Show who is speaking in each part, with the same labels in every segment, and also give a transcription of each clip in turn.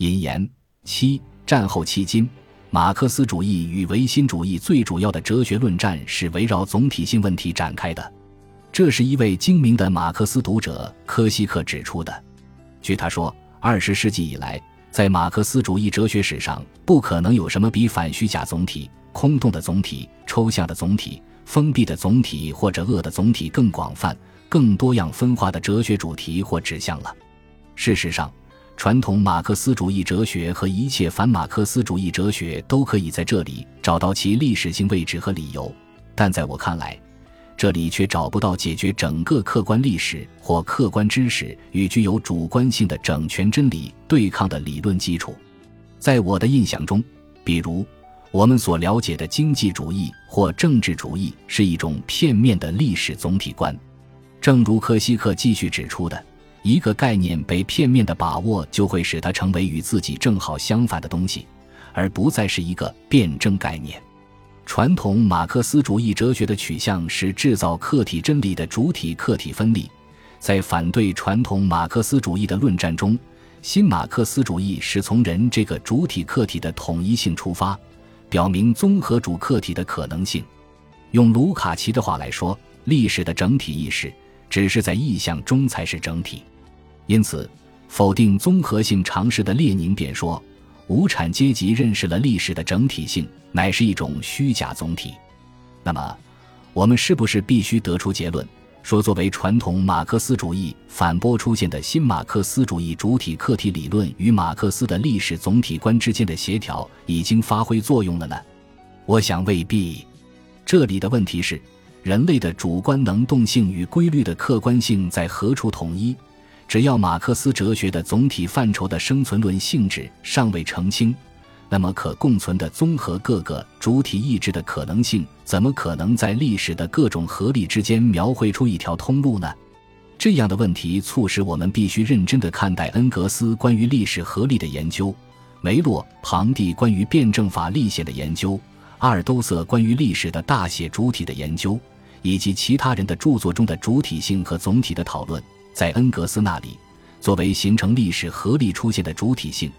Speaker 1: 引言：七战后迄今，马克思主义与唯心主义最主要的哲学论战是围绕总体性问题展开的。这是一位精明的马克思读者科西克指出的。据他说，二十世纪以来，在马克思主义哲学史上，不可能有什么比反虚假总体、空洞的总体、抽象的总体、封闭的总体或者恶的总体更广泛、更多样分化的哲学主题或指向了。事实上，传统马克思主义哲学和一切反马克思主义哲学都可以在这里找到其历史性位置和理由，但在我看来。这里却找不到解决整个客观历史或客观知识与具有主观性的整全真理对抗的理论基础。在我的印象中，比如我们所了解的经济主义或政治主义是一种片面的历史总体观。正如科西克继续指出的，一个概念被片面的把握，就会使它成为与自己正好相反的东西，而不再是一个辩证概念。传统马克思主义哲学的取向是制造客体真理的主体客体分立，在反对传统马克思主义的论战中，新马克思主义是从人这个主体客体的统一性出发，表明综合主客体的可能性。用卢卡奇的话来说，历史的整体意识只是在意象中才是整体。因此，否定综合性常识的列宁便说。无产阶级认识了历史的整体性，乃是一种虚假总体。那么，我们是不是必须得出结论，说作为传统马克思主义反驳出现的新马克思主义主体客体理论与马克思的历史总体观之间的协调已经发挥作用了呢？我想未必。这里的问题是，人类的主观能动性与规律的客观性在何处统一？只要马克思哲学的总体范畴的生存论性质尚未澄清，那么可共存的综合各个主体意志的可能性，怎么可能在历史的各种合力之间描绘出一条通路呢？这样的问题促使我们必须认真地看待恩格斯关于历史合力的研究，梅洛庞蒂关于辩证法立宪的研究，阿尔都塞关于历史的大写主体的研究，以及其他人的著作中的主体性和总体的讨论。在恩格斯那里，作为形成历史合力出现的主体性，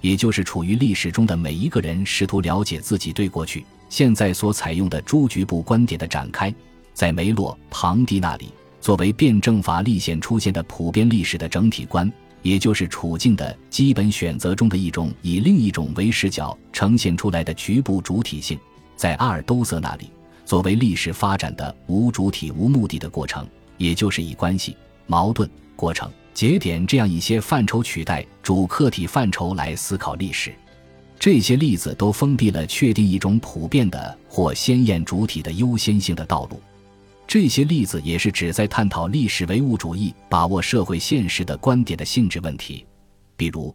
Speaker 1: 也就是处于历史中的每一个人试图了解自己对过去、现在所采用的诸局部观点的展开；在梅洛庞蒂那里，作为辩证法立宪出现的普遍历史的整体观，也就是处境的基本选择中的一种以另一种为视角呈现出来的局部主体性；在阿尔都塞那里，作为历史发展的无主体、无目的的过程，也就是以关系。矛盾过程节点这样一些范畴取代主客体范畴来思考历史，这些例子都封闭了确定一种普遍的或鲜艳主体的优先性的道路。这些例子也是旨在探讨历史唯物主义把握社会现实的观点的性质问题，比如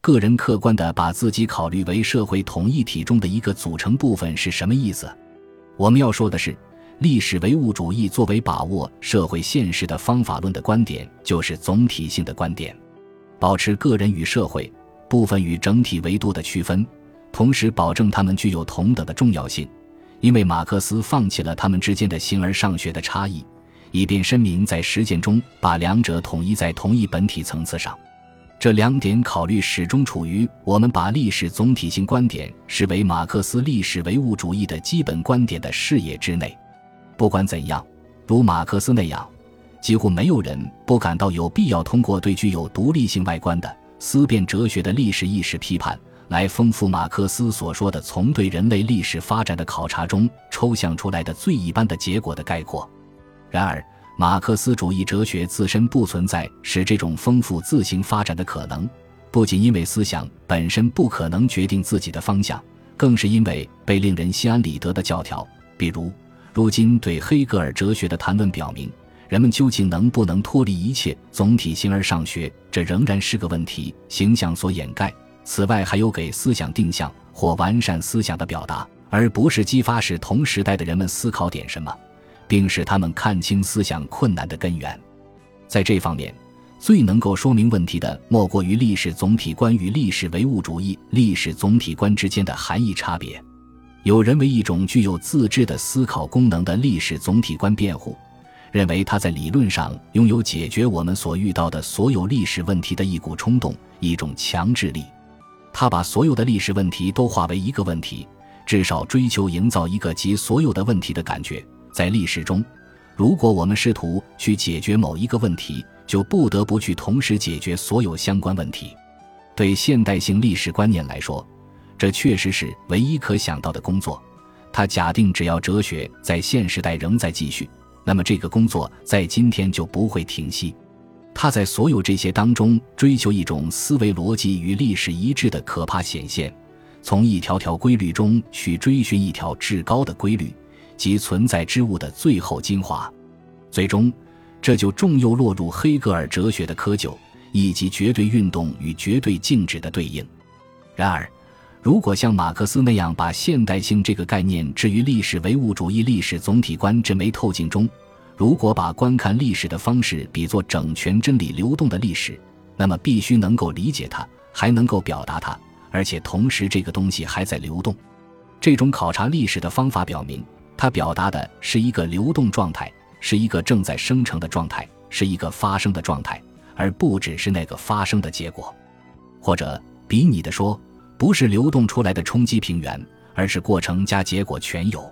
Speaker 1: 个人客观的把自己考虑为社会统一体中的一个组成部分是什么意思？我们要说的是。历史唯物主义作为把握社会现实的方法论的观点，就是总体性的观点，保持个人与社会部分与整体维度的区分，同时保证它们具有同等的重要性。因为马克思放弃了他们之间的形而上学的差异，以便声明在实践中把两者统一在同一本体层次上。这两点考虑始终处于我们把历史总体性观点视为马克思历史唯物主义的基本观点的视野之内。不管怎样，如马克思那样，几乎没有人不感到有必要通过对具有独立性外观的思辨哲学的历史意识批判，来丰富马克思所说的从对人类历史发展的考察中抽象出来的最一般的结果的概括。然而，马克思主义哲学自身不存在使这种丰富自行发展的可能，不仅因为思想本身不可能决定自己的方向，更是因为被令人心安理得的教条，比如。如今对黑格尔哲学的谈论表明，人们究竟能不能脱离一切总体形而上学，这仍然是个问题。形象所掩盖。此外，还有给思想定向或完善思想的表达，而不是激发使同时代的人们思考点什么，并使他们看清思想困难的根源。在这方面，最能够说明问题的，莫过于历史总体观与历史唯物主义历史总体观之间的含义差别。有人为一种具有自治的思考功能的历史总体观辩护，认为它在理论上拥有解决我们所遇到的所有历史问题的一股冲动、一种强制力。他把所有的历史问题都化为一个问题，至少追求营造一个集所有的问题的感觉。在历史中，如果我们试图去解决某一个问题，就不得不去同时解决所有相关问题。对现代性历史观念来说，这确实是唯一可想到的工作。他假定，只要哲学在现时代仍在继续，那么这个工作在今天就不会停息。他在所有这些当中追求一种思维逻辑与历史一致的可怕显现，从一条条规律中去追寻一条至高的规律即存在之物的最后精华。最终，这就重又落入黑格尔哲学的窠臼，以及绝对运动与绝对静止的对应。然而，如果像马克思那样把现代性这个概念置于历史唯物主义历史总体观这枚透镜中，如果把观看历史的方式比作整全真理流动的历史，那么必须能够理解它，还能够表达它，而且同时这个东西还在流动。这种考察历史的方法表明，它表达的是一个流动状态，是一个正在生成的状态，是一个发生的状态，而不只是那个发生的结果。或者比拟的说，不是流动出来的冲击平原，而是过程加结果全有。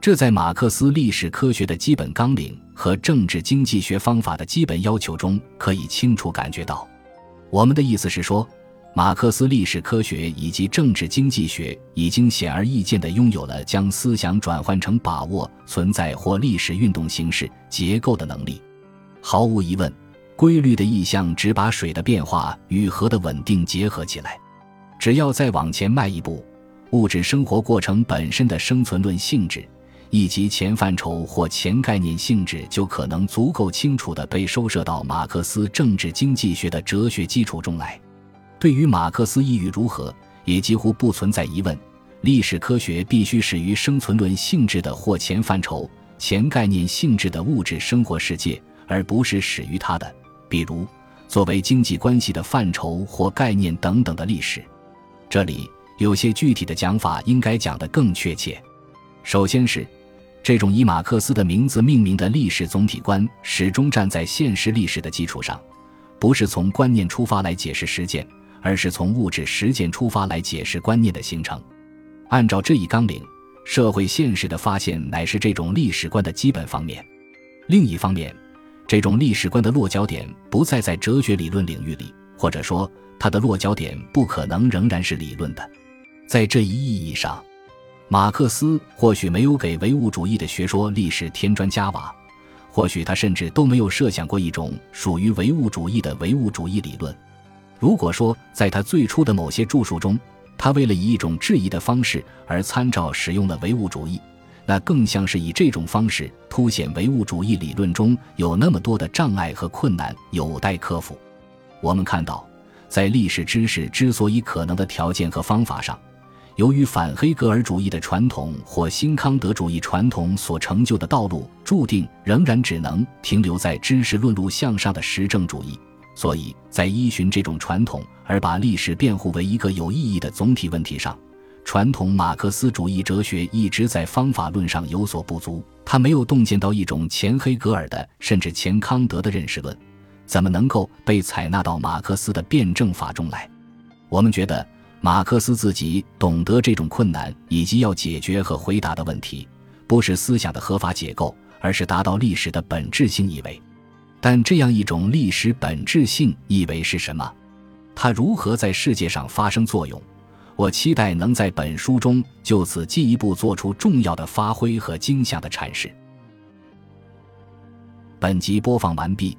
Speaker 1: 这在马克思历史科学的基本纲领和政治经济学方法的基本要求中可以清楚感觉到。我们的意思是说，马克思历史科学以及政治经济学已经显而易见地拥有了将思想转换成把握存在或历史运动形式结构的能力。毫无疑问，规律的意象只把水的变化与河的稳定结合起来。只要再往前迈一步，物质生活过程本身的生存论性质。以及前范畴或前概念性质，就可能足够清楚地被收摄到马克思政治经济学的哲学基础中来。对于马克思意欲如何，也几乎不存在疑问。历史科学必须始于生存论性质的或前范畴、前概念性质的物质生活世界，而不是始于它的，比如作为经济关系的范畴或概念等等的历史。这里有些具体的讲法应该讲得更确切。首先是。这种以马克思的名字命名的历史总体观，始终站在现实历史的基础上，不是从观念出发来解释实践，而是从物质实践出发来解释观念的形成。按照这一纲领，社会现实的发现乃是这种历史观的基本方面。另一方面，这种历史观的落脚点不再在哲学理论领域里，或者说，它的落脚点不可能仍然是理论的。在这一意义上。马克思或许没有给唯物主义的学说历史添砖加瓦，或许他甚至都没有设想过一种属于唯物主义的唯物主义理论。如果说在他最初的某些著述中，他为了以一种质疑的方式而参照使用了唯物主义，那更像是以这种方式凸显唯物主义理论中有那么多的障碍和困难有待克服。我们看到，在历史知识之所以可能的条件和方法上。由于反黑格尔主义的传统或新康德主义传统所成就的道路，注定仍然只能停留在知识论路向上的实证主义，所以在依循这种传统而把历史辩护为一个有意义的总体问题上，传统马克思主义哲学一直在方法论上有所不足。他没有洞见到一种前黑格尔的甚至前康德的认识论，怎么能够被采纳到马克思的辩证法中来？我们觉得。马克思自己懂得这种困难，以及要解决和回答的问题，不是思想的合法解构，而是达到历史的本质性意味。但这样一种历史本质性意味是什么？它如何在世界上发生作用？我期待能在本书中就此进一步做出重要的发挥和精详的阐释。本集播放完毕，